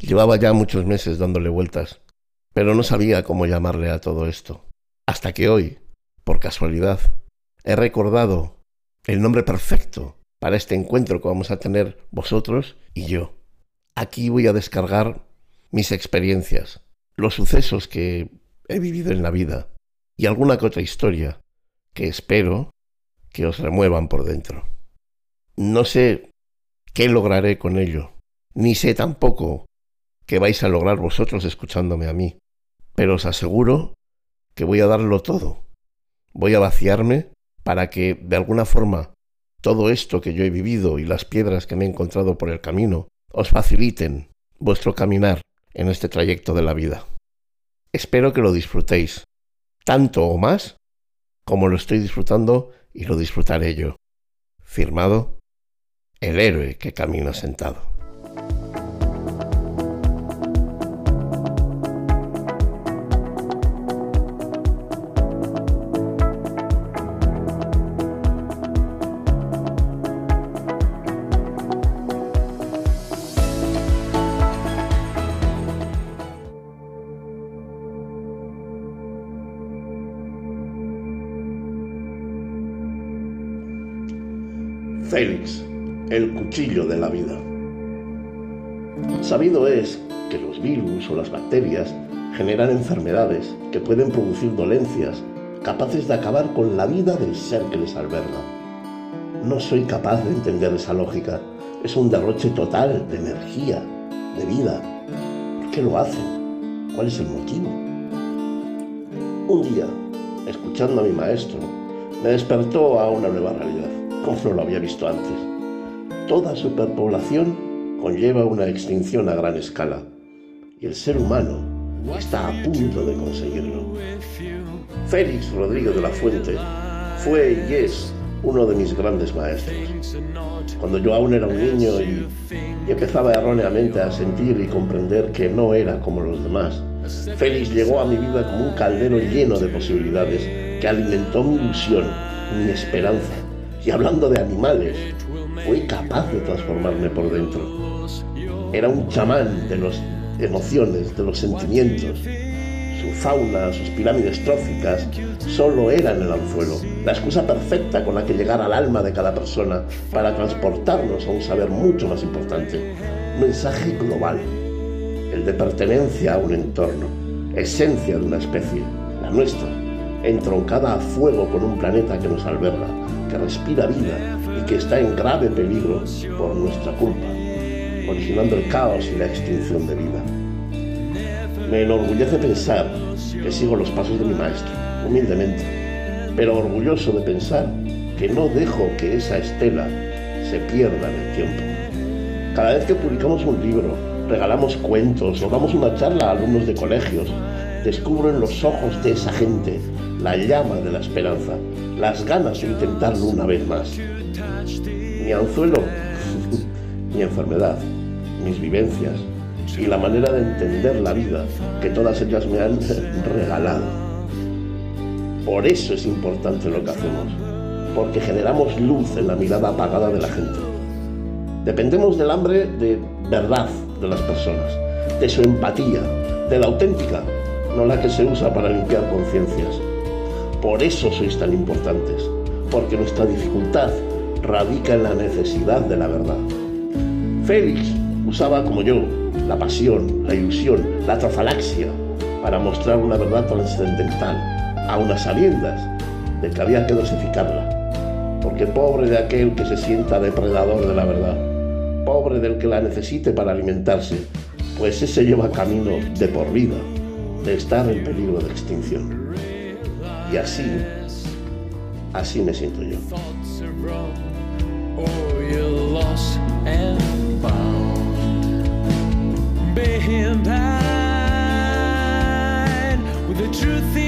Llevaba ya muchos meses dándole vueltas, pero no sabía cómo llamarle a todo esto. Hasta que hoy, por casualidad, he recordado el nombre perfecto para este encuentro que vamos a tener vosotros y yo. Aquí voy a descargar mis experiencias, los sucesos que he vivido en la vida y alguna que otra historia que espero que os remuevan por dentro. No sé qué lograré con ello, ni sé tampoco qué vais a lograr vosotros escuchándome a mí, pero os aseguro que voy a darlo todo. Voy a vaciarme para que, de alguna forma, todo esto que yo he vivido y las piedras que me he encontrado por el camino os faciliten vuestro caminar en este trayecto de la vida. Espero que lo disfrutéis, tanto o más como lo estoy disfrutando y lo disfrutaré yo. Firmado, el héroe que camina sentado. Félix, el cuchillo de la vida. Sabido es que los virus o las bacterias generan enfermedades que pueden producir dolencias capaces de acabar con la vida del ser que les alberga. No soy capaz de entender esa lógica. Es un derroche total de energía, de vida. ¿Por qué lo hacen? ¿Cuál es el motivo? Un día, escuchando a mi maestro, me despertó a una nueva realidad como no lo había visto antes. Toda superpoblación conlleva una extinción a gran escala y el ser humano está a punto de conseguirlo. Félix Rodríguez de la Fuente fue y es uno de mis grandes maestros. Cuando yo aún era un niño y, y, empezaba erróneamente a sentir y comprender que no era como los demás, Félix llegó a mi vida como un caldero lleno de posibilidades que alimentó mi ilusión, mi esperanza y hablando de animales, fue capaz de transformarme por dentro. Era un chamán de las emociones, de los sentimientos. Su fauna, sus pirámides tróficas, solo eran el anzuelo, la excusa perfecta con la que llegar al alma de cada persona para transportarnos a un saber mucho más importante, mensaje global, el de pertenencia a un entorno, esencia de una especie, la nuestra, entroncada a fuego con un planeta que nos alberga, que respira vida y que está en grave peligro por nuestra culpa, originando el caos y la extinción de vida. Me enorgullece pensar que sigo los pasos de mi maestro, humildemente, pero orgulloso de pensar que no dejo que esa estela se pierda en el tiempo. Cada vez que publicamos un libro, regalamos cuentos o damos una charla a alumnos de colegios, descubro en los ojos de esa gente la llama de la esperanza, las ganas de intentarlo una vez más. Mi anzuelo, mi enfermedad, mis vivencias y la manera de entender la vida que todas ellas me han regalado. Por eso es importante lo que hacemos, porque generamos luz en la mirada apagada de la gente. Dependemos del hambre de verdad de las personas, de su empatía, de la auténtica, no la que se usa para limpiar conciencias. Por eso sois tan importantes, porque nuestra dificultad radica en la necesidad de la verdad. Félix usaba, como yo, la pasión, la ilusión, la trafalaxia para mostrar una verdad trascendental, a unas sabiendas de que había que dosificarla. Porque pobre de aquel que se sienta depredador de la verdad, pobre del que la necesite para alimentarse, pues ese lleva camino de por vida, estar en peligro de extinción. Y así, así me siento yo. the truth